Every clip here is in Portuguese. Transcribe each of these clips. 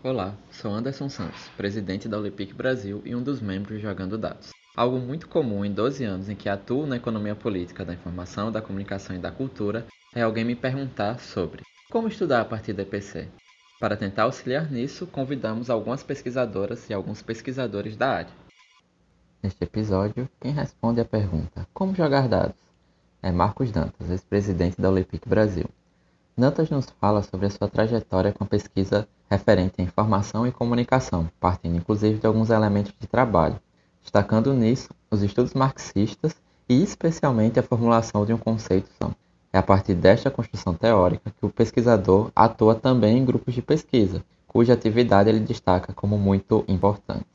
Olá, sou Anderson Santos, presidente da Olipic Brasil e um dos membros Jogando Dados. Algo muito comum em 12 anos em que atuo na economia política da informação, da comunicação e da cultura é alguém me perguntar sobre como estudar a partir do EPC. Para tentar auxiliar nisso, convidamos algumas pesquisadoras e alguns pesquisadores da área. Neste episódio, quem responde a pergunta Como jogar dados? é Marcos Dantas, ex-presidente da Olipic Brasil. Dantas nos fala sobre a sua trajetória com a pesquisa referente à informação e comunicação, partindo inclusive de alguns elementos de trabalho, destacando nisso os estudos marxistas e especialmente a formulação de um conceito são. É a partir desta construção teórica que o pesquisador atua também em grupos de pesquisa, cuja atividade ele destaca como muito importante.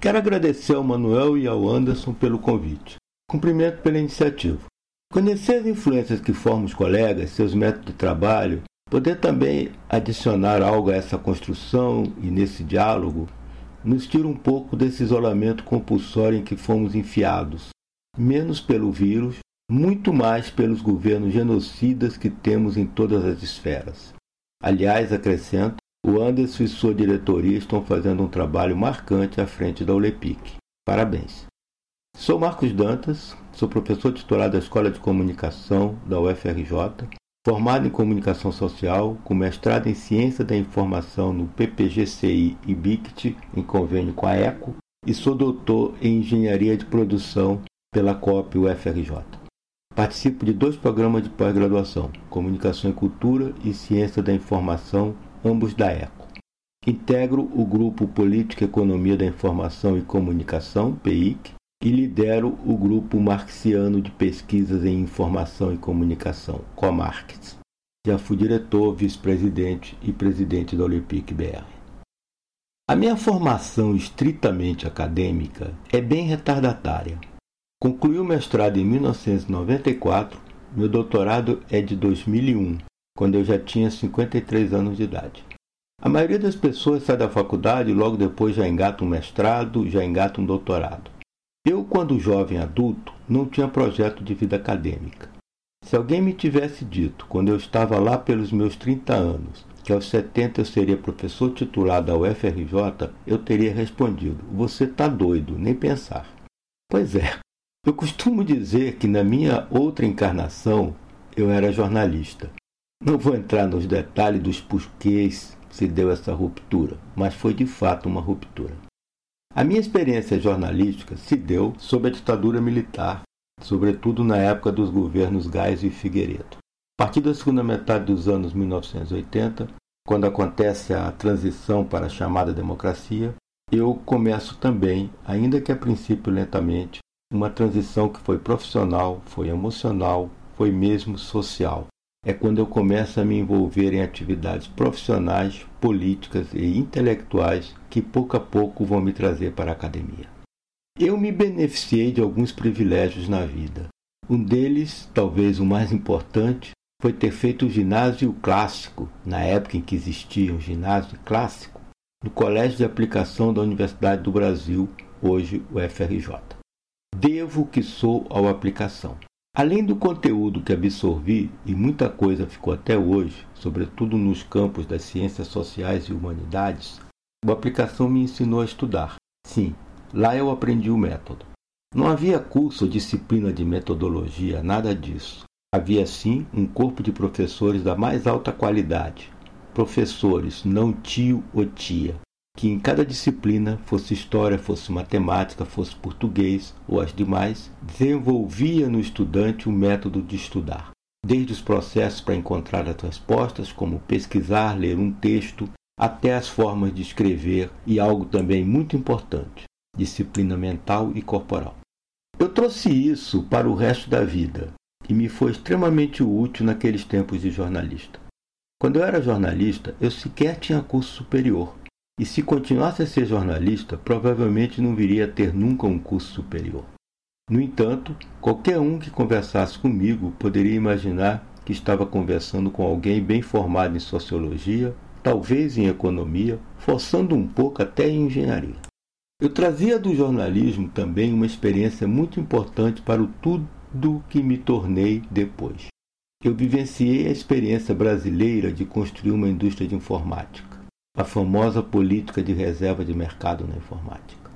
Quero agradecer ao Manuel e ao Anderson pelo convite. Cumprimento pela iniciativa. Conhecer as influências que formam os colegas, seus métodos de trabalho, poder também adicionar algo a essa construção e nesse diálogo, nos tira um pouco desse isolamento compulsório em que fomos enfiados, menos pelo vírus, muito mais pelos governos genocidas que temos em todas as esferas. Aliás, acrescento, o Anderson e sua diretoria estão fazendo um trabalho marcante à frente da ULEPIC. Parabéns! Sou Marcos Dantas, sou professor titular da Escola de Comunicação da UFRJ, formado em Comunicação Social, com mestrado em Ciência da Informação no PPGCI e BICT, em convênio com a ECO, e sou doutor em Engenharia de Produção pela COP UFRJ. Participo de dois programas de pós-graduação, Comunicação e Cultura e Ciência da Informação, ambos da ECO. Integro o grupo Política Economia da Informação e Comunicação, PIC, e lidero o Grupo Marxiano de Pesquisas em Informação e Comunicação, Comarx. Já fui diretor, vice-presidente e presidente da Olympic BR. A minha formação estritamente acadêmica é bem retardatária. Concluí o mestrado em 1994, meu doutorado é de 2001, quando eu já tinha 53 anos de idade. A maioria das pessoas sai da faculdade e logo depois já engata um mestrado, já engata um doutorado. Eu, quando jovem adulto, não tinha projeto de vida acadêmica. Se alguém me tivesse dito, quando eu estava lá pelos meus 30 anos, que aos 70 eu seria professor titular da UFRJ, eu teria respondido: Você está doido, nem pensar. Pois é, eu costumo dizer que na minha outra encarnação eu era jornalista. Não vou entrar nos detalhes dos porquês se deu essa ruptura, mas foi de fato uma ruptura. A minha experiência jornalística se deu sob a ditadura militar, sobretudo na época dos governos Gás e Figueiredo. A partir da segunda metade dos anos 1980, quando acontece a transição para a chamada democracia, eu começo também, ainda que a princípio lentamente, uma transição que foi profissional, foi emocional, foi mesmo social é quando eu começo a me envolver em atividades profissionais, políticas e intelectuais que pouco a pouco vão me trazer para a academia. Eu me beneficiei de alguns privilégios na vida. Um deles, talvez o mais importante, foi ter feito o ginásio clássico, na época em que existia o ginásio clássico, no Colégio de Aplicação da Universidade do Brasil, hoje o FRJ. Devo que sou ao aplicação. Além do conteúdo que absorvi, e muita coisa ficou até hoje, sobretudo nos campos das ciências sociais e humanidades, a aplicação me ensinou a estudar. Sim, lá eu aprendi o método. Não havia curso ou disciplina de metodologia, nada disso. Havia sim um corpo de professores da mais alta qualidade. Professores, não tio ou tia, que em cada disciplina, fosse história, fosse matemática, fosse português ou as demais, desenvolvia no estudante o método de estudar, desde os processos para encontrar as respostas, como pesquisar, ler um texto, até as formas de escrever e algo também muito importante, disciplina mental e corporal. Eu trouxe isso para o resto da vida e me foi extremamente útil naqueles tempos de jornalista. Quando eu era jornalista, eu sequer tinha curso superior e se continuasse a ser jornalista, provavelmente não viria a ter nunca um curso superior. No entanto, qualquer um que conversasse comigo poderia imaginar que estava conversando com alguém bem formado em sociologia, talvez em economia, forçando um pouco até em engenharia. Eu trazia do jornalismo também uma experiência muito importante para o tudo que me tornei depois. eu vivenciei a experiência brasileira de construir uma indústria de informática, a famosa política de reserva de mercado na informática.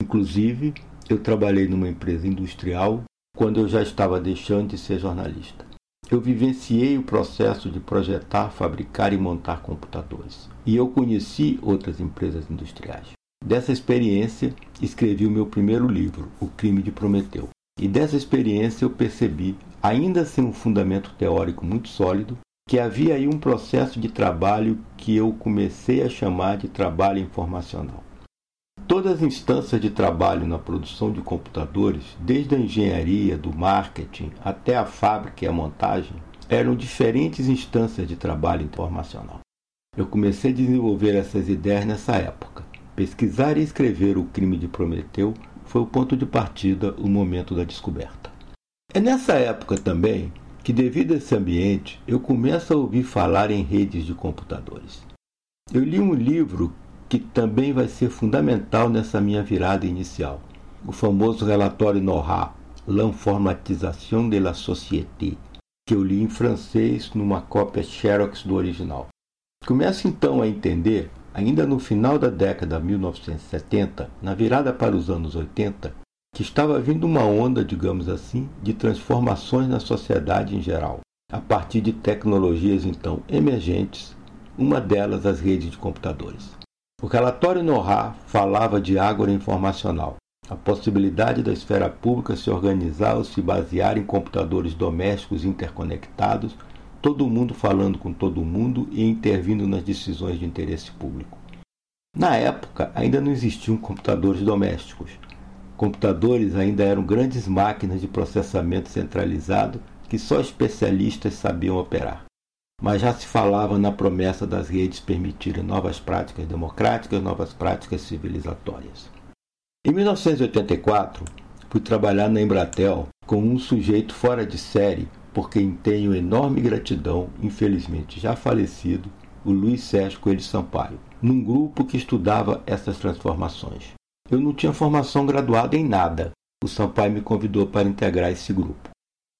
Inclusive, eu trabalhei numa empresa industrial quando eu já estava deixando de ser jornalista. Eu vivenciei o processo de projetar, fabricar e montar computadores. E eu conheci outras empresas industriais. Dessa experiência, escrevi o meu primeiro livro, O Crime de Prometeu. E dessa experiência eu percebi, ainda sem um fundamento teórico muito sólido, que havia aí um processo de trabalho que eu comecei a chamar de trabalho informacional. Todas as instâncias de trabalho na produção de computadores, desde a engenharia, do marketing até a fábrica e a montagem, eram diferentes instâncias de trabalho informacional. Eu comecei a desenvolver essas ideias nessa época. Pesquisar e escrever o crime de Prometeu foi o ponto de partida, o momento da descoberta. É nessa época também que, devido a esse ambiente, eu começo a ouvir falar em redes de computadores. Eu li um livro que também vai ser fundamental nessa minha virada inicial. O famoso relatório NORA, L'Informatisation de la Société, que eu li em francês numa cópia Xerox do original. Começo então a entender, ainda no final da década de 1970, na virada para os anos 80, que estava vindo uma onda, digamos assim, de transformações na sociedade em geral, a partir de tecnologias então emergentes, uma delas as redes de computadores. O relatório NORA falava de ágora informacional, a possibilidade da esfera pública se organizar ou se basear em computadores domésticos interconectados, todo mundo falando com todo mundo e intervindo nas decisões de interesse público. Na época, ainda não existiam computadores domésticos. Computadores ainda eram grandes máquinas de processamento centralizado que só especialistas sabiam operar mas já se falava na promessa das redes permitirem novas práticas democráticas, novas práticas civilizatórias. Em 1984, fui trabalhar na Embratel com um sujeito fora de série por quem tenho enorme gratidão, infelizmente já falecido, o Luiz Sérgio Coelho Sampaio, num grupo que estudava essas transformações. Eu não tinha formação graduada em nada. O Sampaio me convidou para integrar esse grupo.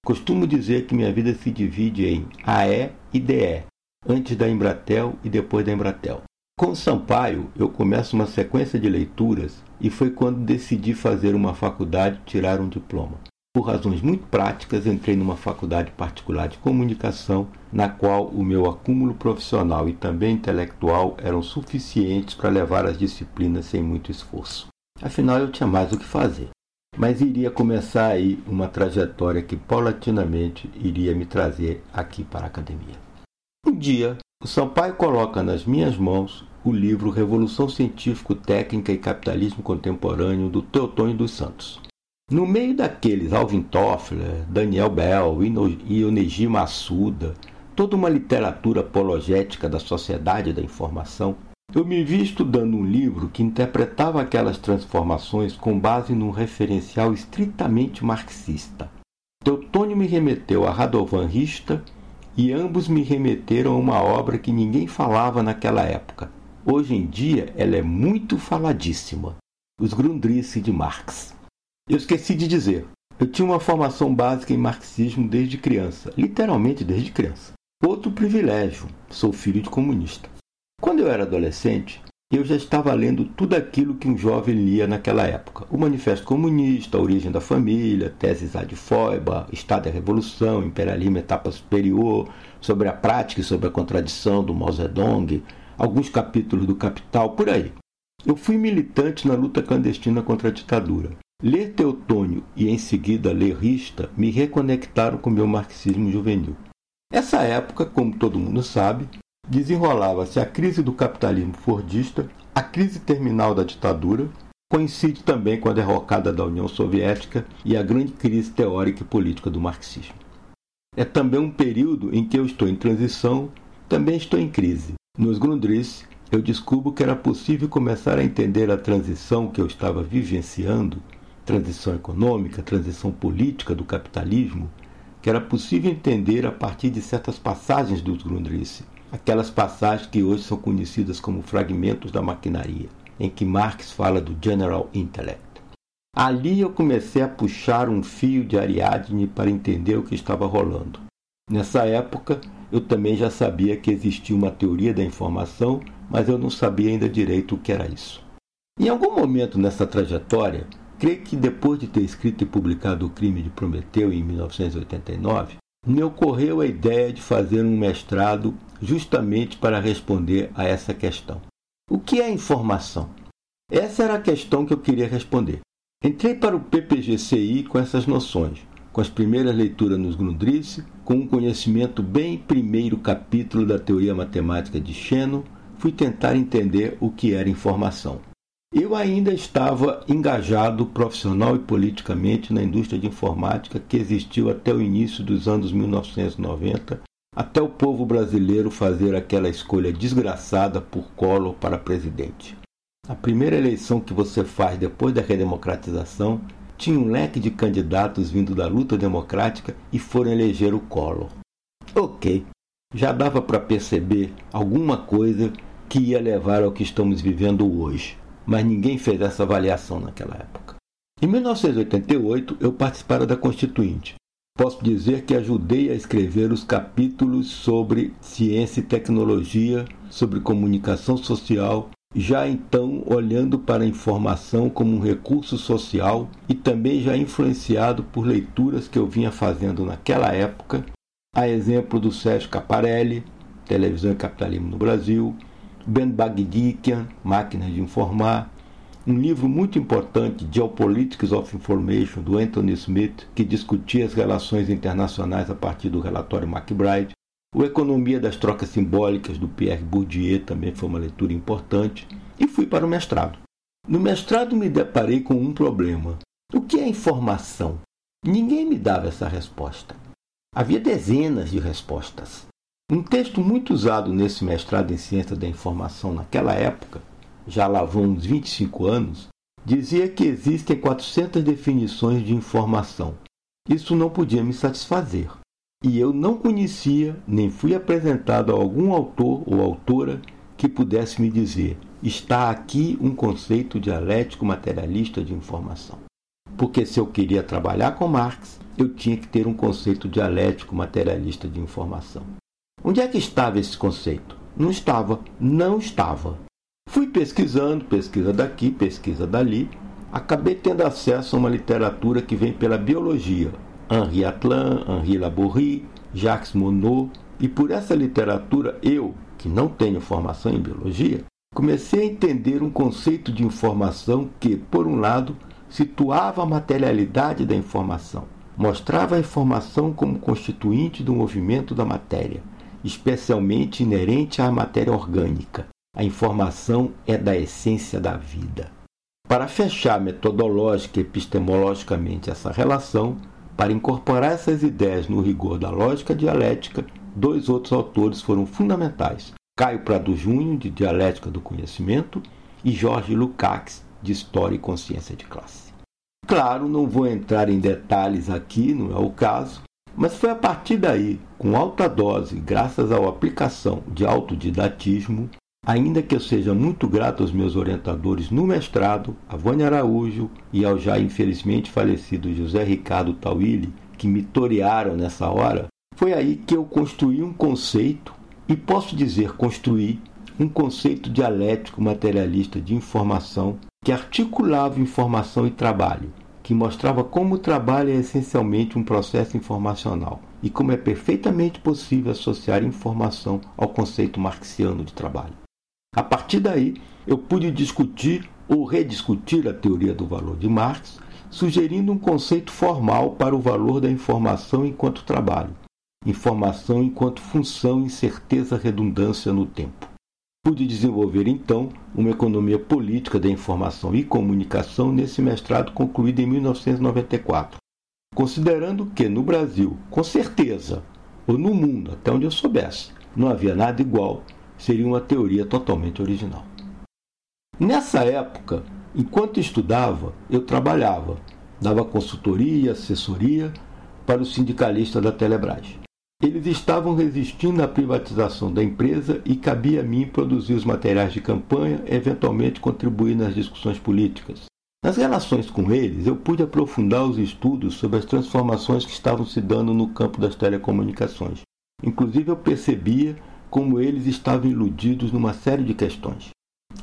Costumo dizer que minha vida se divide em AE e DE, antes da Embratel e depois da Embratel. Com Sampaio, eu começo uma sequência de leituras e foi quando decidi fazer uma faculdade e tirar um diploma. Por razões muito práticas, entrei numa faculdade particular de comunicação, na qual o meu acúmulo profissional e também intelectual eram suficientes para levar as disciplinas sem muito esforço. Afinal, eu tinha mais o que fazer mas iria começar aí uma trajetória que paulatinamente iria me trazer aqui para a academia. Um dia, o Sampaio coloca nas minhas mãos o livro Revolução Científico, Técnica e Capitalismo Contemporâneo do Teotônio dos Santos. No meio daqueles Alvin Toffler, Daniel Bell Onegi Massuda, toda uma literatura apologética da sociedade da informação, eu me vi estudando um livro que interpretava aquelas transformações com base num referencial estritamente marxista. Teutônio me remeteu a Radovan Rista e ambos me remeteram a uma obra que ninguém falava naquela época. Hoje em dia ela é muito faladíssima, Os Grundrisse de Marx. Eu esqueci de dizer, eu tinha uma formação básica em marxismo desde criança, literalmente desde criança. Outro privilégio, sou filho de comunista. Quando eu era adolescente, eu já estava lendo tudo aquilo que um jovem lia naquela época: o Manifesto Comunista, a Origem da Família, Teses de Feuerbach, Estado da Revolução, Imperialismo Etapa Superior, sobre a prática e sobre a contradição do Mao Zedong, alguns capítulos do Capital, por aí. Eu fui militante na luta clandestina contra a ditadura. Ler Teotônio e em seguida ler Rista me reconectaram com meu marxismo juvenil. Essa época, como todo mundo sabe, desenrolava-se a crise do capitalismo fordista, a crise terminal da ditadura, coincide também com a derrocada da União Soviética e a grande crise teórica e política do marxismo. É também um período em que eu estou em transição, também estou em crise. Nos Grundrisse, eu descubro que era possível começar a entender a transição que eu estava vivenciando, transição econômica, transição política do capitalismo, que era possível entender a partir de certas passagens dos Grundrisse aquelas passagens que hoje são conhecidas como fragmentos da maquinaria, em que Marx fala do General Intellect. Ali eu comecei a puxar um fio de Ariadne para entender o que estava rolando. Nessa época, eu também já sabia que existia uma teoria da informação, mas eu não sabia ainda direito o que era isso. Em algum momento nessa trajetória, creio que depois de ter escrito e publicado O Crime de Prometeu em 1989, me ocorreu a ideia de fazer um mestrado justamente para responder a essa questão. O que é informação? Essa era a questão que eu queria responder. Entrei para o PPGCI com essas noções, com as primeiras leituras nos Grundrisse, com um conhecimento bem primeiro capítulo da teoria matemática de Shannon, fui tentar entender o que era informação. Eu ainda estava engajado profissional e politicamente na indústria de informática que existiu até o início dos anos 1990, até o povo brasileiro fazer aquela escolha desgraçada por Collor para presidente. A primeira eleição que você faz depois da redemocratização tinha um leque de candidatos vindo da luta democrática e foram eleger o Collor. Ok, já dava para perceber alguma coisa que ia levar ao que estamos vivendo hoje, mas ninguém fez essa avaliação naquela época. Em 1988, eu participara da Constituinte. Posso dizer que ajudei a escrever os capítulos sobre ciência e tecnologia, sobre comunicação social já então olhando para a informação como um recurso social e também já influenciado por leituras que eu vinha fazendo naquela época, a exemplo do Sérgio Caparelli, Televisão e Capitalismo no Brasil, Ben Bagdikian, Máquinas de Informar, um livro muito importante, Geopolitics of Information, do Anthony Smith, que discutia as relações internacionais a partir do relatório McBride, o Economia das Trocas Simbólicas, do Pierre Bourdieu, também foi uma leitura importante. E fui para o mestrado. No mestrado me deparei com um problema. O que é informação? Ninguém me dava essa resposta. Havia dezenas de respostas. Um texto muito usado nesse mestrado em Ciência da Informação naquela época, já lá vão uns 25 anos, dizia que existem 400 definições de informação. Isso não podia me satisfazer e eu não conhecia nem fui apresentado a algum autor ou autora que pudesse me dizer: está aqui um conceito dialético materialista de informação. Porque se eu queria trabalhar com Marx, eu tinha que ter um conceito dialético materialista de informação. Onde é que estava esse conceito? Não estava, não estava. Fui pesquisando, pesquisa daqui, pesquisa dali, acabei tendo acesso a uma literatura que vem pela biologia, Henri Atlan, Henri Laborie, Jacques Monod, e por essa literatura eu, que não tenho formação em biologia, comecei a entender um conceito de informação que, por um lado, situava a materialidade da informação, mostrava a informação como constituinte do movimento da matéria, especialmente inerente à matéria orgânica. A informação é da essência da vida. Para fechar metodológica e epistemologicamente essa relação, para incorporar essas ideias no rigor da lógica dialética, dois outros autores foram fundamentais: Caio Prado Júnior, de Dialética do Conhecimento, e Jorge Lukács, de História e Consciência de Classe. Claro, não vou entrar em detalhes aqui, não é o caso, mas foi a partir daí, com alta dose, graças à aplicação de autodidatismo, Ainda que eu seja muito grato aos meus orientadores no mestrado, a Vânia Araújo e ao já infelizmente falecido José Ricardo Tawili, que me torearam nessa hora, foi aí que eu construí um conceito, e posso dizer construí, um conceito dialético materialista de informação que articulava informação e trabalho, que mostrava como o trabalho é essencialmente um processo informacional e como é perfeitamente possível associar informação ao conceito marxiano de trabalho. A partir daí, eu pude discutir ou rediscutir a teoria do valor de Marx, sugerindo um conceito formal para o valor da informação enquanto trabalho, informação enquanto função e certeza redundância no tempo. Pude desenvolver então uma economia política da informação e comunicação nesse mestrado concluído em 1994, considerando que no Brasil, com certeza, ou no mundo, até onde eu soubesse, não havia nada igual seria uma teoria totalmente original. Nessa época, enquanto estudava, eu trabalhava, dava consultoria, assessoria para os sindicalistas da Telebrás. Eles estavam resistindo à privatização da empresa e cabia a mim produzir os materiais de campanha, eventualmente contribuir nas discussões políticas. Nas relações com eles, eu pude aprofundar os estudos sobre as transformações que estavam se dando no campo das telecomunicações. Inclusive, eu percebia como eles estavam iludidos numa série de questões.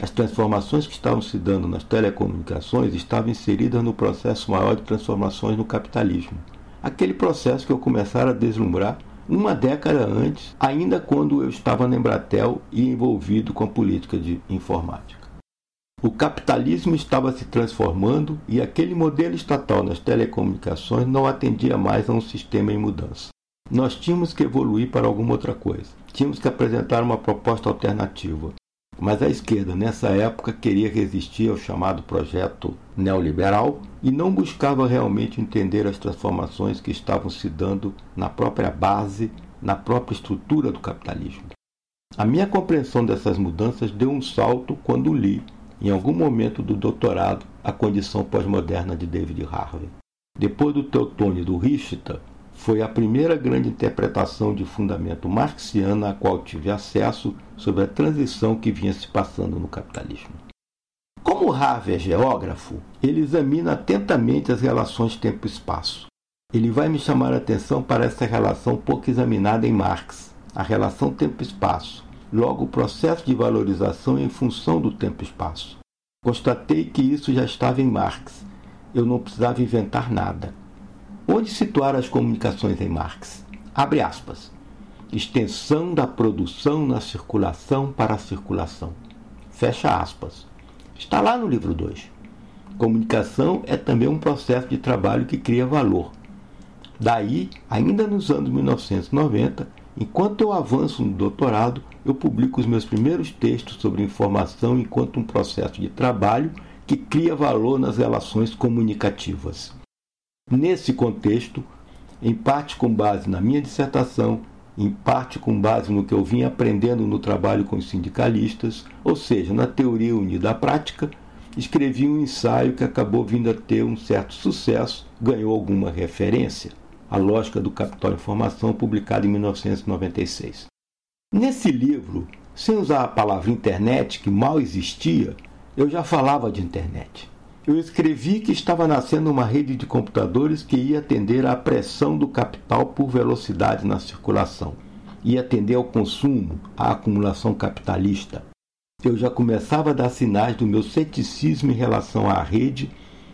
As transformações que estavam se dando nas telecomunicações estavam inseridas no processo maior de transformações no capitalismo. Aquele processo que eu começara a deslumbrar uma década antes, ainda quando eu estava na Embratel e envolvido com a política de informática. O capitalismo estava se transformando e aquele modelo estatal nas telecomunicações não atendia mais a um sistema em mudança. Nós tínhamos que evoluir para alguma outra coisa. Tínhamos que apresentar uma proposta alternativa. Mas a esquerda, nessa época, queria resistir ao chamado projeto neoliberal e não buscava realmente entender as transformações que estavam se dando na própria base, na própria estrutura do capitalismo. A minha compreensão dessas mudanças deu um salto quando li em algum momento do doutorado, a condição pós-moderna de David Harvey. Depois do Teotônio do Richter, foi a primeira grande interpretação de fundamento marxiano a qual tive acesso sobre a transição que vinha se passando no capitalismo. Como Harvey é geógrafo, ele examina atentamente as relações tempo-espaço. Ele vai me chamar a atenção para essa relação pouco examinada em Marx, a relação tempo-espaço, logo o processo de valorização em função do tempo-espaço. Constatei que isso já estava em Marx. Eu não precisava inventar nada. Onde situar as comunicações em Marx? Abre aspas. Extensão da produção na circulação para a circulação. Fecha aspas. Está lá no livro 2. Comunicação é também um processo de trabalho que cria valor. Daí, ainda nos anos 1990, Enquanto eu avanço no doutorado, eu publico os meus primeiros textos sobre informação enquanto um processo de trabalho que cria valor nas relações comunicativas. Nesse contexto, em parte com base na minha dissertação, em parte com base no que eu vim aprendendo no trabalho com os sindicalistas, ou seja, na teoria unida à prática, escrevi um ensaio que acabou vindo a ter um certo sucesso, ganhou alguma referência. A Lógica do Capital Informação, publicado em 1996. Nesse livro, sem usar a palavra internet, que mal existia, eu já falava de internet. Eu escrevi que estava nascendo uma rede de computadores que ia atender à pressão do capital por velocidade na circulação, ia atender ao consumo, à acumulação capitalista. Eu já começava a dar sinais do meu ceticismo em relação à rede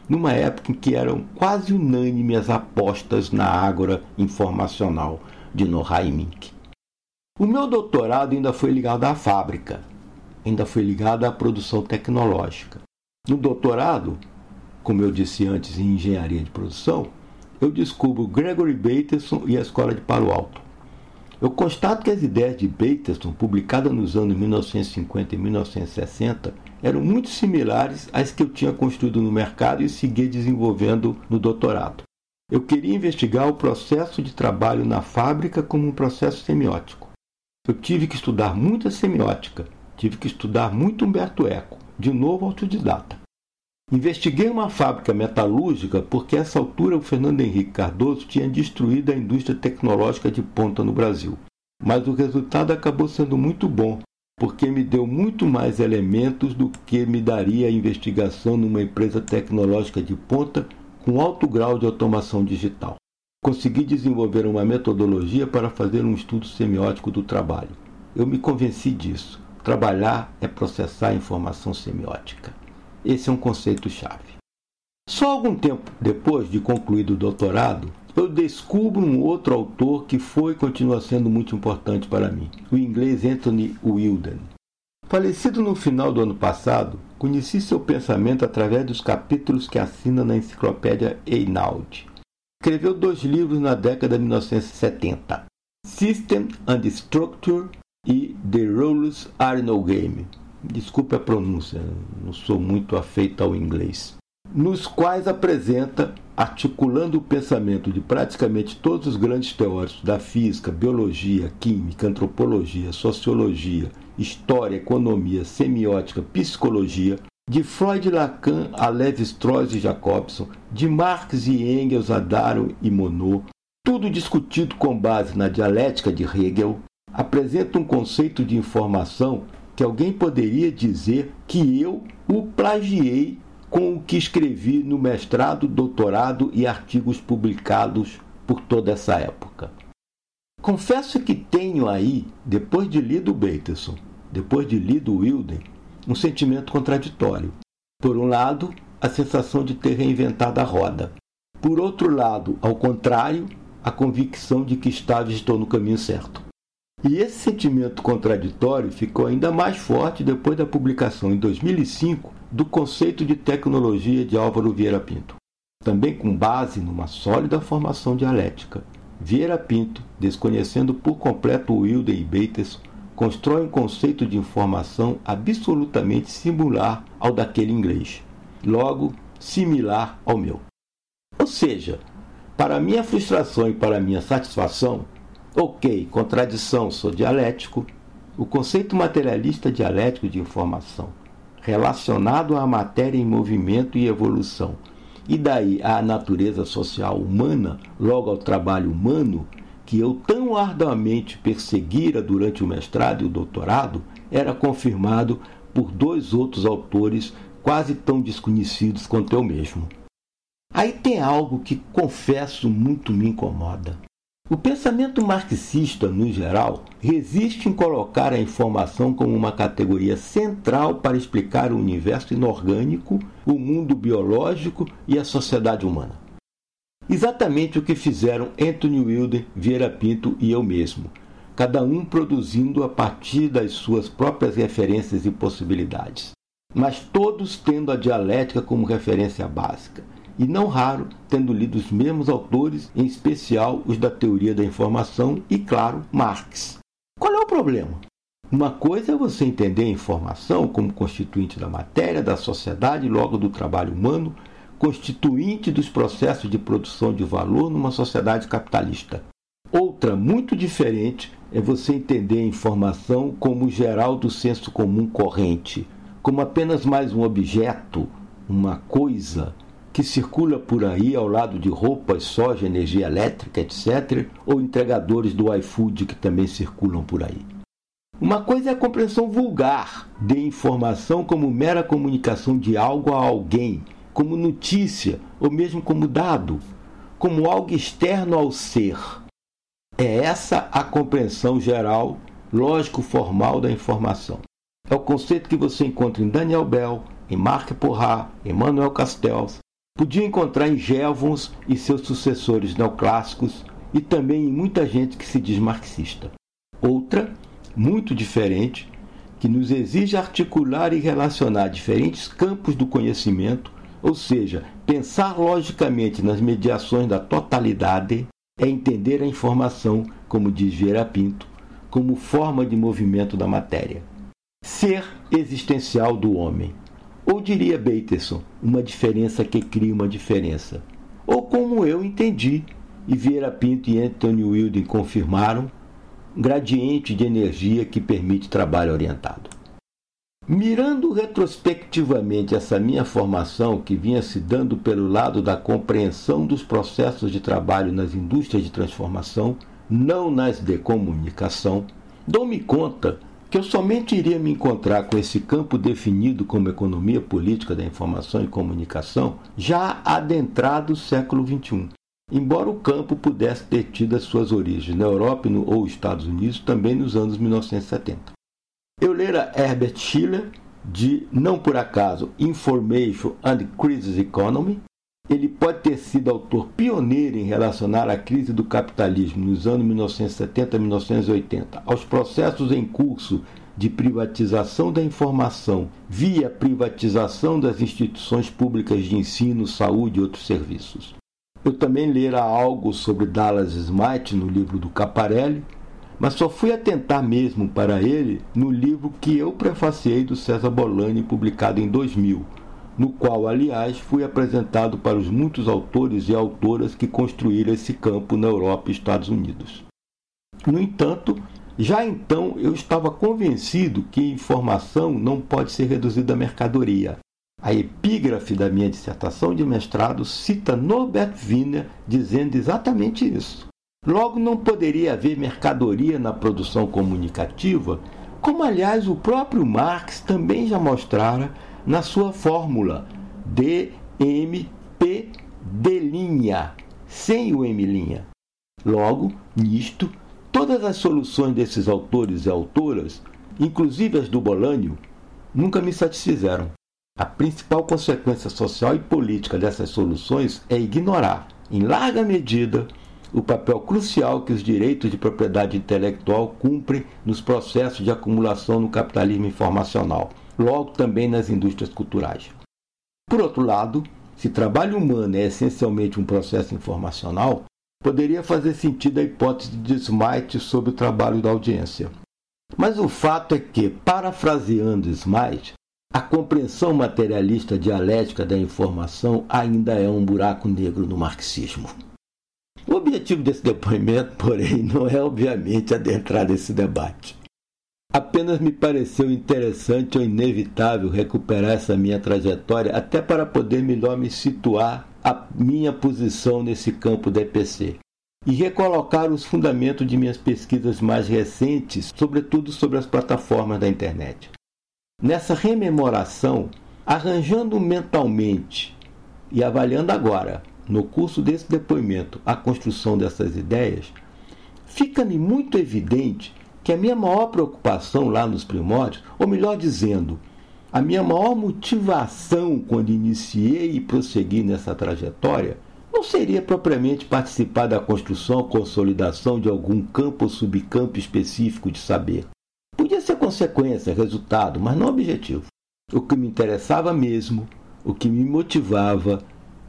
numa época em que eram quase unânimes as apostas na ágora informacional de Nohai Mink. O meu doutorado ainda foi ligado à fábrica, ainda foi ligado à produção tecnológica. No doutorado, como eu disse antes, em engenharia de produção, eu descubro Gregory Bateson e a Escola de Palo Alto. Eu constato que as ideias de Bateson, publicadas nos anos 1950 e 1960, eram muito similares às que eu tinha construído no mercado e segui desenvolvendo no doutorado. Eu queria investigar o processo de trabalho na fábrica como um processo semiótico. Eu tive que estudar muita semiótica, tive que estudar muito Humberto Eco, de novo autodidata. Investiguei uma fábrica metalúrgica porque, a essa altura, o Fernando Henrique Cardoso tinha destruído a indústria tecnológica de ponta no Brasil. Mas o resultado acabou sendo muito bom, porque me deu muito mais elementos do que me daria a investigação numa empresa tecnológica de ponta com alto grau de automação digital. Consegui desenvolver uma metodologia para fazer um estudo semiótico do trabalho. Eu me convenci disso. Trabalhar é processar informação semiótica. Esse é um conceito-chave. Só algum tempo depois de concluído o doutorado, eu descubro um outro autor que foi e continua sendo muito importante para mim, o inglês Anthony Wilden. Falecido no final do ano passado, conheci seu pensamento através dos capítulos que assina na enciclopédia Einaud. Escreveu dois livros na década de 1970, System and Structure e The Rules Are No Game, desculpe a pronúncia, não sou muito afeito ao inglês, nos quais apresenta, articulando o pensamento de praticamente todos os grandes teóricos da física, biologia, química, antropologia, sociologia, história, economia, semiótica, psicologia, de Freud Lacan a Levi-Strauss e Jacobson, de Marx e Engels a Darwin e Monod, tudo discutido com base na dialética de Hegel, apresenta um conceito de informação que alguém poderia dizer que eu o plagiei com o que escrevi no mestrado, doutorado e artigos publicados por toda essa época. Confesso que tenho aí, depois de lido Bateson, depois de lido Wilden, um sentimento contraditório. Por um lado, a sensação de ter reinventado a roda. Por outro lado, ao contrário, a convicção de que estava estou no caminho certo. E esse sentimento contraditório ficou ainda mais forte depois da publicação em 2005 do conceito de tecnologia de Álvaro Vieira Pinto, também com base numa sólida formação dialética. Vieira Pinto, desconhecendo por completo Wilder e Bateson, constrói um conceito de informação absolutamente similar ao daquele inglês, logo similar ao meu. Ou seja, para minha frustração e para minha satisfação, ok, contradição, sou dialético, o conceito materialista dialético de informação relacionado à matéria em movimento e evolução, e daí à natureza social humana, logo ao trabalho humano, que eu tão arduamente perseguira durante o mestrado e o doutorado, era confirmado por dois outros autores quase tão desconhecidos quanto eu mesmo. Aí tem algo que, confesso, muito me incomoda. O pensamento marxista, no geral, resiste em colocar a informação como uma categoria central para explicar o universo inorgânico, o mundo biológico e a sociedade humana. Exatamente o que fizeram Anthony Wilder, Vieira Pinto e eu mesmo, cada um produzindo a partir das suas próprias referências e possibilidades, mas todos tendo a dialética como referência básica e não raro tendo lido os mesmos autores, em especial os da teoria da informação e, claro, Marx. Qual é o problema? Uma coisa é você entender a informação como constituinte da matéria, da sociedade logo do trabalho humano, constituinte dos processos de produção de valor numa sociedade capitalista. Outra, muito diferente, é você entender a informação como geral do senso comum corrente, como apenas mais um objeto, uma coisa, que circula por aí ao lado de roupas, soja, energia elétrica, etc., ou entregadores do iFood que também circulam por aí. Uma coisa é a compreensão vulgar de informação como mera comunicação de algo a alguém, como notícia ou mesmo como dado, como algo externo ao ser. É essa a compreensão geral, lógico-formal da informação. É o conceito que você encontra em Daniel Bell, em Marc Porrat, em Manuel Castells, podia encontrar em Jevons e seus sucessores neoclássicos e também em muita gente que se diz marxista. Outra, muito diferente, que nos exige articular e relacionar diferentes campos do conhecimento, ou seja, pensar logicamente nas mediações da totalidade, é entender a informação, como diz Vieira Pinto, como forma de movimento da matéria. Ser existencial do homem. Ou diria Bateson, uma diferença que cria uma diferença. Ou como eu entendi, e Vieira Pinto e Anthony Wilden confirmaram, um gradiente de energia que permite trabalho orientado. Mirando retrospectivamente essa minha formação que vinha se dando pelo lado da compreensão dos processos de trabalho nas indústrias de transformação, não nas de comunicação, dou-me conta que eu somente iria me encontrar com esse campo definido como economia política da informação e comunicação já adentrado o século XXI. Embora o campo pudesse ter tido as suas origens na Europa ou Estados Unidos também nos anos 1970. Eu lera Herbert Schiller, de, não por acaso, Information and Crisis Economy, ele pode ter sido autor pioneiro em relacionar a crise do capitalismo nos anos 1970 e 1980 aos processos em curso de privatização da informação via privatização das instituições públicas de ensino, saúde e outros serviços. Eu também lera algo sobre Dallas Smith no livro do Caparelli, mas só fui atentar mesmo para ele no livro que eu prefaciei do César Bolani, publicado em 2000, no qual, aliás, fui apresentado para os muitos autores e autoras que construíram esse campo na Europa e Estados Unidos. No entanto, já então eu estava convencido que informação não pode ser reduzida a mercadoria. A epígrafe da minha dissertação de mestrado cita Norbert Wiener dizendo exatamente isso. Logo, não poderia haver mercadoria na produção comunicativa, como aliás o próprio Marx também já mostrara na sua fórmula DMP de linha, sem o M. Logo, nisto, todas as soluções desses autores e autoras, inclusive as do Bolânio, nunca me satisfizeram. A principal consequência social e política dessas soluções é ignorar, em larga medida, o papel crucial que os direitos de propriedade intelectual cumprem nos processos de acumulação no capitalismo informacional, logo também nas indústrias culturais. Por outro lado, se trabalho humano é essencialmente um processo informacional, poderia fazer sentido a hipótese de Smith sobre o trabalho da audiência. Mas o fato é que, parafraseando Smith, a compreensão materialista dialética da informação ainda é um buraco negro no marxismo. O objetivo desse depoimento, porém, não é obviamente adentrar nesse debate. Apenas me pareceu interessante ou inevitável recuperar essa minha trajetória, até para poder melhor me situar a minha posição nesse campo da EPC e recolocar os fundamentos de minhas pesquisas mais recentes, sobretudo sobre as plataformas da internet. Nessa rememoração, arranjando mentalmente e avaliando agora, no curso desse depoimento, a construção dessas ideias, fica-me muito evidente que a minha maior preocupação lá nos primórdios, ou melhor dizendo, a minha maior motivação quando iniciei e prossegui nessa trajetória não seria propriamente participar da construção ou consolidação de algum campo ou subcampo específico de saber. Podia ser consequência, resultado, mas não objetivo. O que me interessava mesmo, o que me motivava,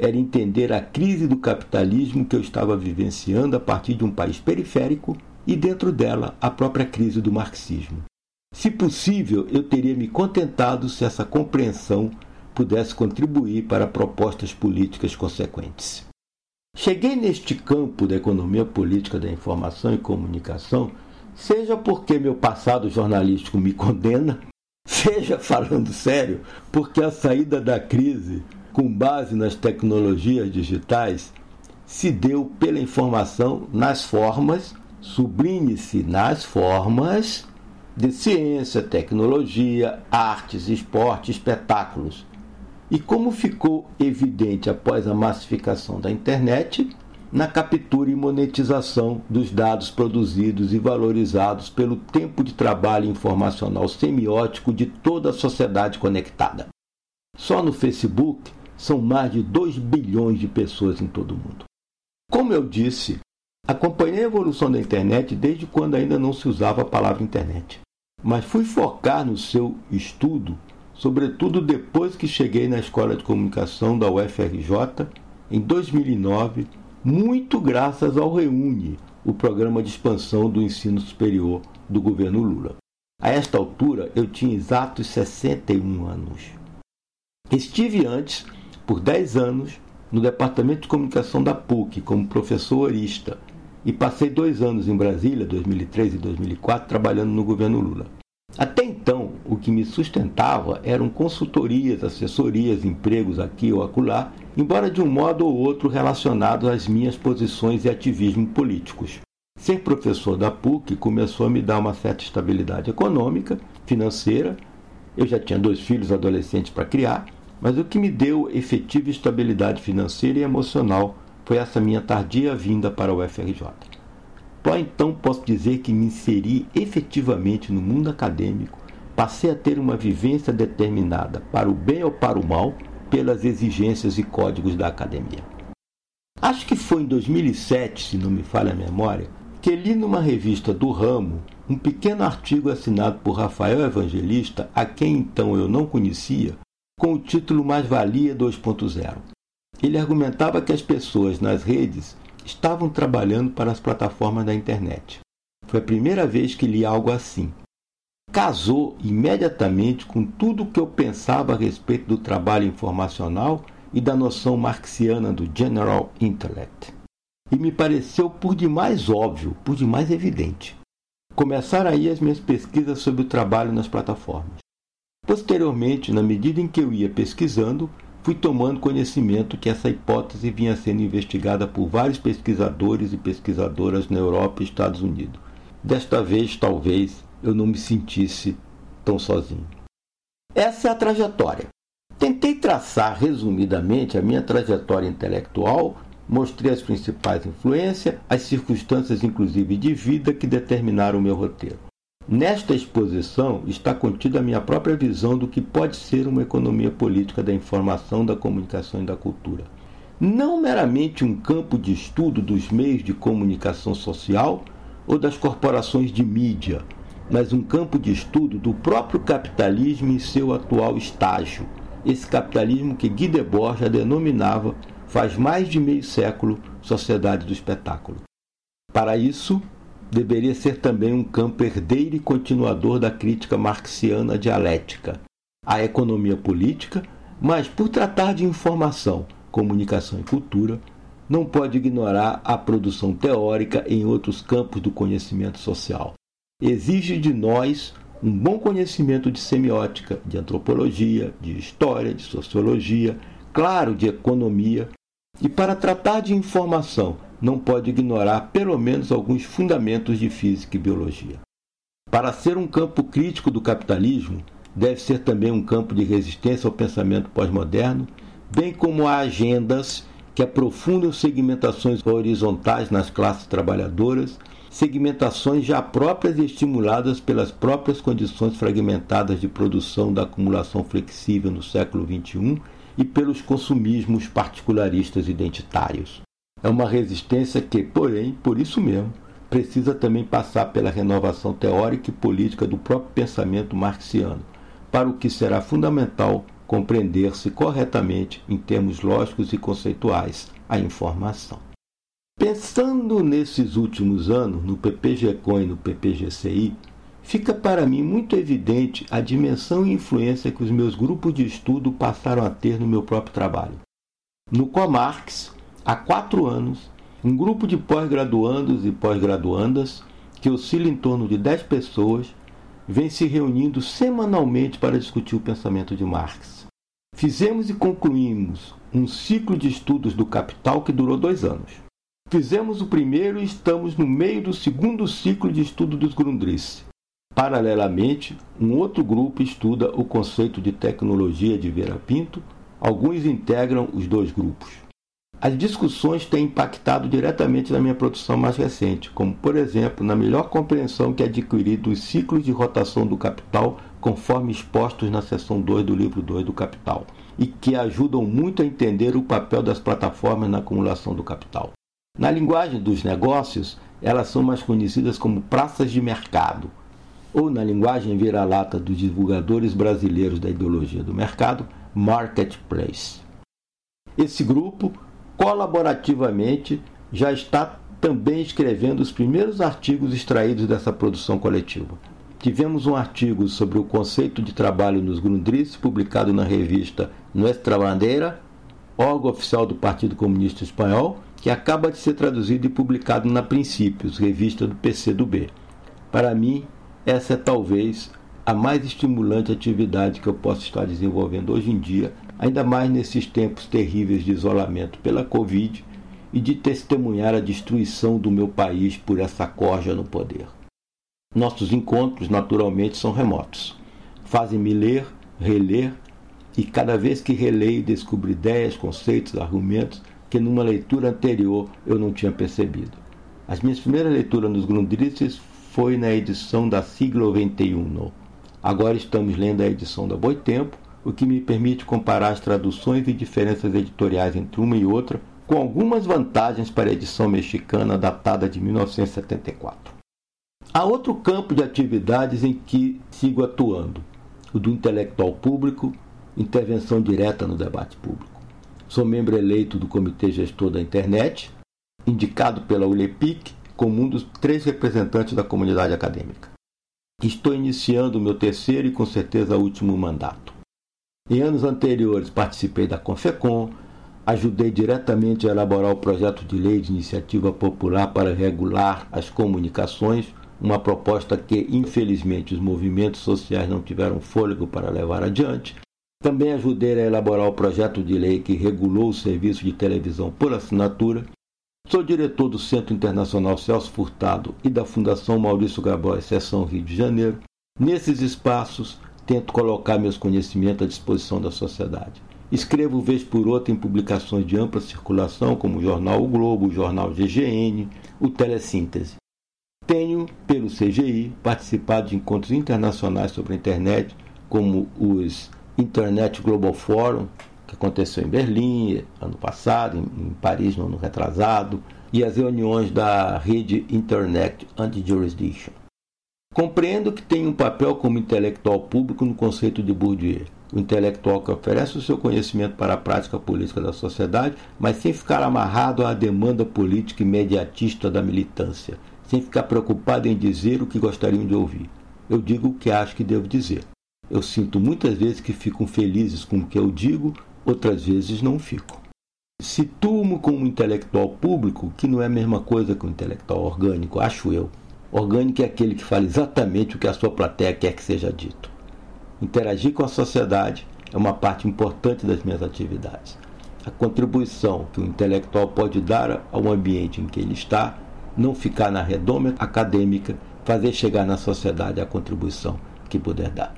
era entender a crise do capitalismo que eu estava vivenciando a partir de um país periférico e, dentro dela, a própria crise do marxismo. Se possível, eu teria me contentado se essa compreensão pudesse contribuir para propostas políticas consequentes. Cheguei neste campo da economia política da informação e comunicação, seja porque meu passado jornalístico me condena, seja falando sério, porque a saída da crise, com base nas tecnologias digitais, se deu pela informação nas formas sublime-se nas formas de ciência, tecnologia, artes, esporte, espetáculos. E como ficou evidente após a massificação da internet, na captura e monetização dos dados produzidos e valorizados pelo tempo de trabalho informacional semiótico de toda a sociedade conectada. Só no Facebook são mais de 2 bilhões de pessoas em todo o mundo. Como eu disse, Acompanhei a evolução da internet desde quando ainda não se usava a palavra internet. Mas fui focar no seu estudo, sobretudo depois que cheguei na Escola de Comunicação da UFRJ em 2009, muito graças ao Reúne, o programa de expansão do ensino superior do governo Lula. A esta altura eu tinha exatos 61 anos. Estive antes, por 10 anos, no Departamento de Comunicação da PUC como professor horista e passei dois anos em Brasília, 2003 e 2004, trabalhando no governo Lula. Até então, o que me sustentava eram consultorias, assessorias, empregos aqui ou acolá, embora de um modo ou outro relacionados às minhas posições e ativismo políticos. Ser professor da PUC começou a me dar uma certa estabilidade econômica, financeira. Eu já tinha dois filhos adolescentes para criar, mas o que me deu efetiva estabilidade financeira e emocional foi essa minha tardia vinda para o FRJ. Só então posso dizer que me inseri efetivamente no mundo acadêmico, passei a ter uma vivência determinada, para o bem ou para o mal, pelas exigências e códigos da academia. Acho que foi em 2007, se não me falha a memória, que li numa revista do ramo um pequeno artigo assinado por Rafael Evangelista, a quem então eu não conhecia, com o título Mais Valia 2.0. Ele argumentava que as pessoas nas redes estavam trabalhando para as plataformas da internet. Foi a primeira vez que li algo assim. Casou imediatamente com tudo o que eu pensava a respeito do trabalho informacional e da noção marxiana do general intellect. E me pareceu por demais óbvio, por demais evidente. Começaram aí as minhas pesquisas sobre o trabalho nas plataformas. Posteriormente, na medida em que eu ia pesquisando, fui tomando conhecimento que essa hipótese vinha sendo investigada por vários pesquisadores e pesquisadoras na Europa e Estados Unidos. Desta vez, talvez, eu não me sentisse tão sozinho. Essa é a trajetória. Tentei traçar resumidamente a minha trajetória intelectual, mostrei as principais influências, as circunstâncias inclusive de vida que determinaram o meu roteiro. Nesta exposição está contida a minha própria visão do que pode ser uma economia política da informação, da comunicação e da cultura. Não meramente um campo de estudo dos meios de comunicação social ou das corporações de mídia, mas um campo de estudo do próprio capitalismo em seu atual estágio. Esse capitalismo que Guy Debord já denominava, faz mais de meio século, sociedade do espetáculo. Para isso, deveria ser também um campo herdeiro e continuador da crítica marxiana dialética, a economia política, mas por tratar de informação, comunicação e cultura, não pode ignorar a produção teórica em outros campos do conhecimento social exige de nós um bom conhecimento de semiótica, de antropologia, de história, de sociologia, claro, de economia. E para tratar de informação, não pode ignorar pelo menos alguns fundamentos de física e biologia. Para ser um campo crítico do capitalismo, deve ser também um campo de resistência ao pensamento pós-moderno, bem como a agendas que aprofundam segmentações horizontais nas classes trabalhadoras segmentações já próprias e estimuladas pelas próprias condições fragmentadas de produção da acumulação flexível no século XXI e pelos consumismos particularistas identitários. É uma resistência que, porém, por isso mesmo, precisa também passar pela renovação teórica e política do próprio pensamento marxiano, para o que será fundamental compreender-se corretamente, em termos lógicos e conceituais, a informação. Pensando nesses últimos anos, no PPG-Com e no PPGCI, fica para mim muito evidente a dimensão e influência que os meus grupos de estudo passaram a ter no meu próprio trabalho. No Comarx, há quatro anos, um grupo de pós-graduandos e pós-graduandas, que oscila em torno de dez pessoas, vem se reunindo semanalmente para discutir o pensamento de Marx. Fizemos e concluímos um ciclo de estudos do Capital que durou dois anos. Fizemos o primeiro e estamos no meio do segundo ciclo de estudo dos Grundrisse. Paralelamente, um outro grupo estuda o conceito de tecnologia de Vera Pinto. Alguns integram os dois grupos. As discussões têm impactado diretamente na minha produção mais recente, como, por exemplo, na melhor compreensão que adquiri dos ciclos de rotação do capital, conforme expostos na seção 2 do livro 2 do Capital, e que ajudam muito a entender o papel das plataformas na acumulação do capital. Na linguagem dos negócios, elas são mais conhecidas como praças de mercado, ou na linguagem vira-lata dos divulgadores brasileiros da ideologia do mercado, marketplace. Esse grupo, colaborativamente, já está também escrevendo os primeiros artigos extraídos dessa produção coletiva. Tivemos um artigo sobre o conceito de trabalho nos Grundrisse, publicado na revista Nuestra Bandeira, órgão oficial do Partido Comunista Espanhol, que acaba de ser traduzido e publicado na Princípios, revista do PCdoB. Para mim, essa é talvez a mais estimulante atividade que eu posso estar desenvolvendo hoje em dia, ainda mais nesses tempos terríveis de isolamento pela Covid e de testemunhar a destruição do meu país por essa corja no poder. Nossos encontros, naturalmente, são remotos. Fazem-me ler, reler e cada vez que releio descubro ideias, conceitos, argumentos que numa leitura anterior eu não tinha percebido. As minhas primeiras leituras nos Grundrisses foi na edição da siglo XXI. Agora estamos lendo a edição da Boitempo, o que me permite comparar as traduções e diferenças editoriais entre uma e outra, com algumas vantagens para a edição mexicana datada de 1974. Há outro campo de atividades em que sigo atuando, o do intelectual público, intervenção direta no debate público. Sou membro eleito do Comitê Gestor da Internet, indicado pela ULEPIC como um dos três representantes da comunidade acadêmica. Estou iniciando o meu terceiro e com certeza último mandato. Em anos anteriores participei da Confecom, ajudei diretamente a elaborar o projeto de lei de iniciativa popular para regular as comunicações, uma proposta que, infelizmente, os movimentos sociais não tiveram fôlego para levar adiante, também ajudei a elaborar o projeto de lei que regulou o serviço de televisão por assinatura. Sou diretor do Centro Internacional Celso Furtado e da Fundação Maurício Grabois, seção Rio de Janeiro. Nesses espaços, tento colocar meus conhecimentos à disposição da sociedade. Escrevo vez por outra em publicações de ampla circulação, como o jornal O Globo, o jornal GGN, o Telesíntese. Tenho, pelo CGI, participado de encontros internacionais sobre a internet, como os Internet Global Forum, que aconteceu em Berlim ano passado, em Paris no ano retrasado, e as reuniões da rede Internet Anti-Jurisdiction. Compreendo que tem um papel como intelectual público no conceito de Bourdieu o intelectual que oferece o seu conhecimento para a prática política da sociedade, mas sem ficar amarrado à demanda política imediatista da militância, sem ficar preocupado em dizer o que gostariam de ouvir. Eu digo o que acho que devo dizer. Eu sinto muitas vezes que ficam felizes com o que eu digo, outras vezes não fico. Situo-me como um intelectual público, que não é a mesma coisa que um intelectual orgânico, acho eu. Orgânico é aquele que fala exatamente o que a sua plateia quer que seja dito. Interagir com a sociedade é uma parte importante das minhas atividades. A contribuição que o intelectual pode dar ao ambiente em que ele está, não ficar na redoma acadêmica, fazer chegar na sociedade a contribuição que puder dar.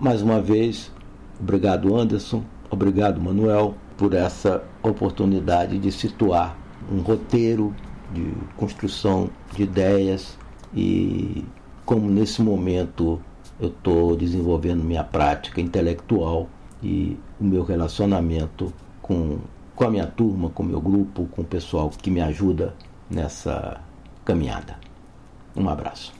Mais uma vez, obrigado Anderson, obrigado Manuel por essa oportunidade de situar um roteiro de construção de ideias e como nesse momento eu estou desenvolvendo minha prática intelectual e o meu relacionamento com, com a minha turma, com o meu grupo, com o pessoal que me ajuda nessa caminhada. Um abraço.